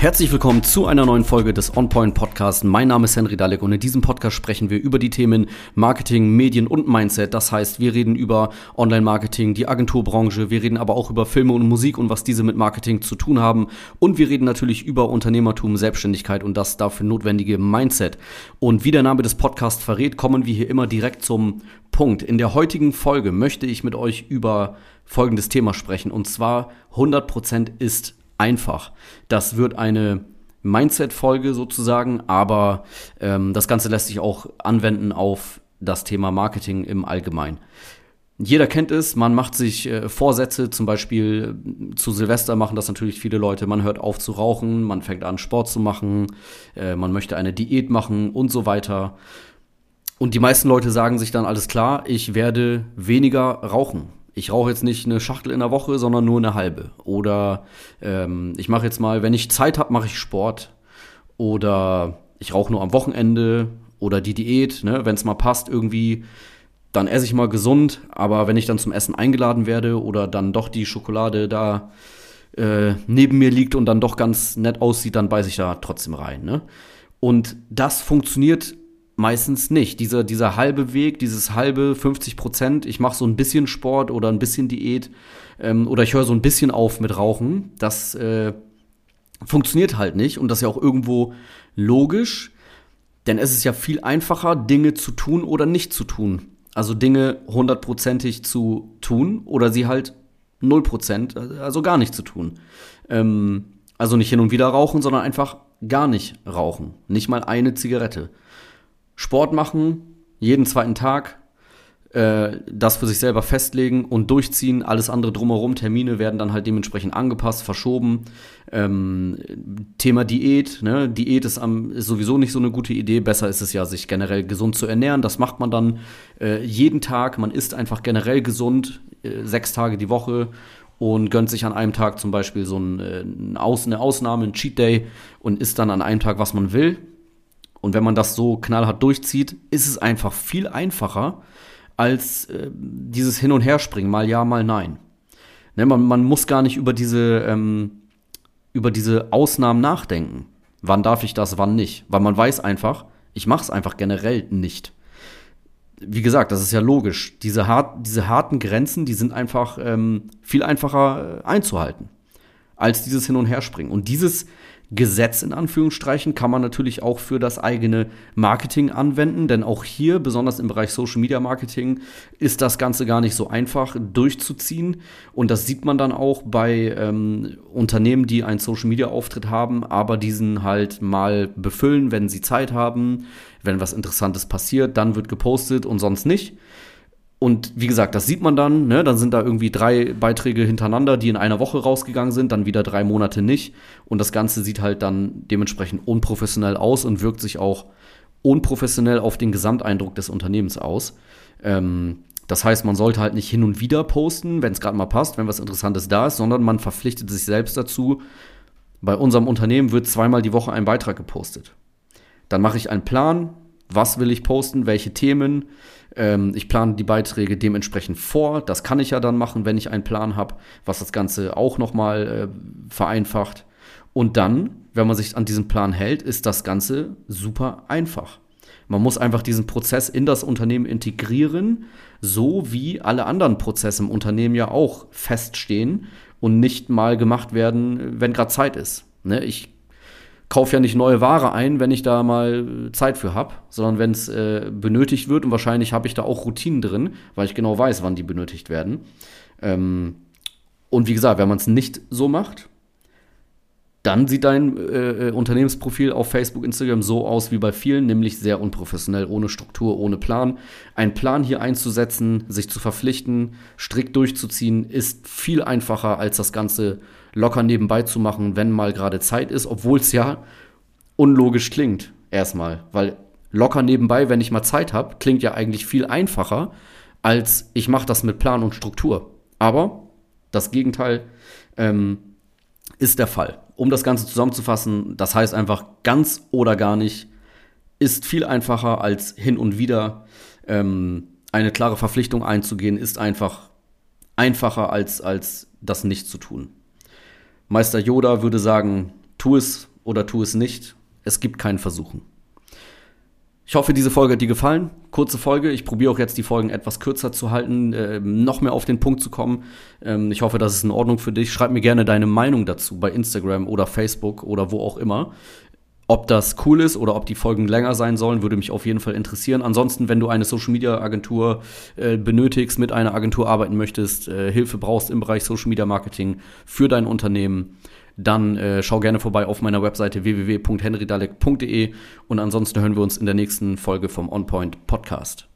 Herzlich willkommen zu einer neuen Folge des OnPoint Podcasts. Mein Name ist Henry Dalek und in diesem Podcast sprechen wir über die Themen Marketing, Medien und Mindset. Das heißt, wir reden über Online-Marketing, die Agenturbranche, wir reden aber auch über Filme und Musik und was diese mit Marketing zu tun haben. Und wir reden natürlich über Unternehmertum, Selbstständigkeit und das dafür notwendige Mindset. Und wie der Name des Podcasts verrät, kommen wir hier immer direkt zum Punkt. In der heutigen Folge möchte ich mit euch über folgendes Thema sprechen und zwar 100% ist einfach. Das wird eine Mindset-Folge sozusagen, aber ähm, das Ganze lässt sich auch anwenden auf das Thema Marketing im Allgemeinen. Jeder kennt es, man macht sich äh, Vorsätze, zum Beispiel äh, zu Silvester machen das natürlich viele Leute, man hört auf zu rauchen, man fängt an Sport zu machen, äh, man möchte eine Diät machen und so weiter. Und die meisten Leute sagen sich dann alles klar, ich werde weniger rauchen ich rauche jetzt nicht eine Schachtel in der Woche, sondern nur eine halbe. Oder ähm, ich mache jetzt mal, wenn ich Zeit habe, mache ich Sport. Oder ich rauche nur am Wochenende. Oder die Diät, ne, wenn es mal passt, irgendwie, dann esse ich mal gesund. Aber wenn ich dann zum Essen eingeladen werde oder dann doch die Schokolade da äh, neben mir liegt und dann doch ganz nett aussieht, dann beiße ich da trotzdem rein. Ne? Und das funktioniert meistens nicht. Dieser, dieser halbe Weg, dieses halbe 50 Prozent, ich mache so ein bisschen Sport oder ein bisschen Diät ähm, oder ich höre so ein bisschen auf mit Rauchen, das äh, funktioniert halt nicht und das ist ja auch irgendwo logisch, denn es ist ja viel einfacher, Dinge zu tun oder nicht zu tun. Also Dinge hundertprozentig zu tun oder sie halt null Prozent, also gar nicht zu tun. Ähm, also nicht hin und wieder rauchen, sondern einfach gar nicht rauchen. Nicht mal eine Zigarette. Sport machen, jeden zweiten Tag, äh, das für sich selber festlegen und durchziehen. Alles andere drumherum, Termine werden dann halt dementsprechend angepasst, verschoben. Ähm, Thema Diät, ne? Diät ist, am, ist sowieso nicht so eine gute Idee. Besser ist es ja, sich generell gesund zu ernähren. Das macht man dann äh, jeden Tag. Man isst einfach generell gesund, äh, sechs Tage die Woche und gönnt sich an einem Tag zum Beispiel so ein, äh, eine Ausnahme, ein Cheat Day und isst dann an einem Tag, was man will. Und wenn man das so knallhart durchzieht, ist es einfach viel einfacher als äh, dieses Hin- und Herspringen, mal ja, mal nein. Ne, man, man muss gar nicht über diese, ähm, über diese Ausnahmen nachdenken. Wann darf ich das, wann nicht? Weil man weiß einfach, ich mache es einfach generell nicht. Wie gesagt, das ist ja logisch. Diese, hart, diese harten Grenzen, die sind einfach ähm, viel einfacher äh, einzuhalten als dieses Hin- und Herspringen. Und dieses Gesetz in Anführungsstrichen kann man natürlich auch für das eigene Marketing anwenden, denn auch hier, besonders im Bereich Social Media Marketing, ist das Ganze gar nicht so einfach durchzuziehen. Und das sieht man dann auch bei ähm, Unternehmen, die einen Social Media Auftritt haben, aber diesen halt mal befüllen, wenn sie Zeit haben, wenn was Interessantes passiert, dann wird gepostet und sonst nicht. Und wie gesagt, das sieht man dann, ne? Dann sind da irgendwie drei Beiträge hintereinander, die in einer Woche rausgegangen sind, dann wieder drei Monate nicht. Und das Ganze sieht halt dann dementsprechend unprofessionell aus und wirkt sich auch unprofessionell auf den Gesamteindruck des Unternehmens aus. Ähm, das heißt, man sollte halt nicht hin und wieder posten, wenn es gerade mal passt, wenn was Interessantes da ist, sondern man verpflichtet sich selbst dazu. Bei unserem Unternehmen wird zweimal die Woche ein Beitrag gepostet. Dann mache ich einen Plan, was will ich posten, welche Themen. Ähm, ich plane die Beiträge dementsprechend vor. Das kann ich ja dann machen, wenn ich einen Plan habe, was das Ganze auch nochmal äh, vereinfacht. Und dann, wenn man sich an diesen Plan hält, ist das Ganze super einfach. Man muss einfach diesen Prozess in das Unternehmen integrieren, so wie alle anderen Prozesse im Unternehmen ja auch feststehen und nicht mal gemacht werden, wenn gerade Zeit ist. Ne? Ich kaufe ja nicht neue Ware ein, wenn ich da mal Zeit für habe, sondern wenn es äh, benötigt wird und wahrscheinlich habe ich da auch Routinen drin, weil ich genau weiß, wann die benötigt werden. Ähm, und wie gesagt, wenn man es nicht so macht, dann sieht dein äh, äh, Unternehmensprofil auf Facebook, Instagram so aus wie bei vielen, nämlich sehr unprofessionell, ohne Struktur, ohne Plan. Ein Plan hier einzusetzen, sich zu verpflichten, strikt durchzuziehen, ist viel einfacher, als das Ganze locker nebenbei zu machen, wenn mal gerade Zeit ist, obwohl es ja unlogisch klingt, erstmal. Weil locker nebenbei, wenn ich mal Zeit habe, klingt ja eigentlich viel einfacher, als ich mache das mit Plan und Struktur. Aber das Gegenteil ähm, ist der Fall. Um das Ganze zusammenzufassen, das heißt einfach ganz oder gar nicht, ist viel einfacher als hin und wieder ähm, eine klare Verpflichtung einzugehen, ist einfach einfacher als, als das nicht zu tun. Meister Yoda würde sagen, tu es oder tu es nicht. Es gibt kein Versuchen. Ich hoffe, diese Folge hat dir gefallen. Kurze Folge. Ich probiere auch jetzt die Folgen etwas kürzer zu halten, äh, noch mehr auf den Punkt zu kommen. Ähm, ich hoffe, das ist in Ordnung für dich. Schreib mir gerne deine Meinung dazu bei Instagram oder Facebook oder wo auch immer. Ob das cool ist oder ob die Folgen länger sein sollen, würde mich auf jeden Fall interessieren. Ansonsten, wenn du eine Social Media Agentur äh, benötigst, mit einer Agentur arbeiten möchtest, äh, Hilfe brauchst im Bereich Social Media Marketing für dein Unternehmen, dann äh, schau gerne vorbei auf meiner Webseite www.henrydalek.de und ansonsten hören wir uns in der nächsten Folge vom OnPoint Podcast.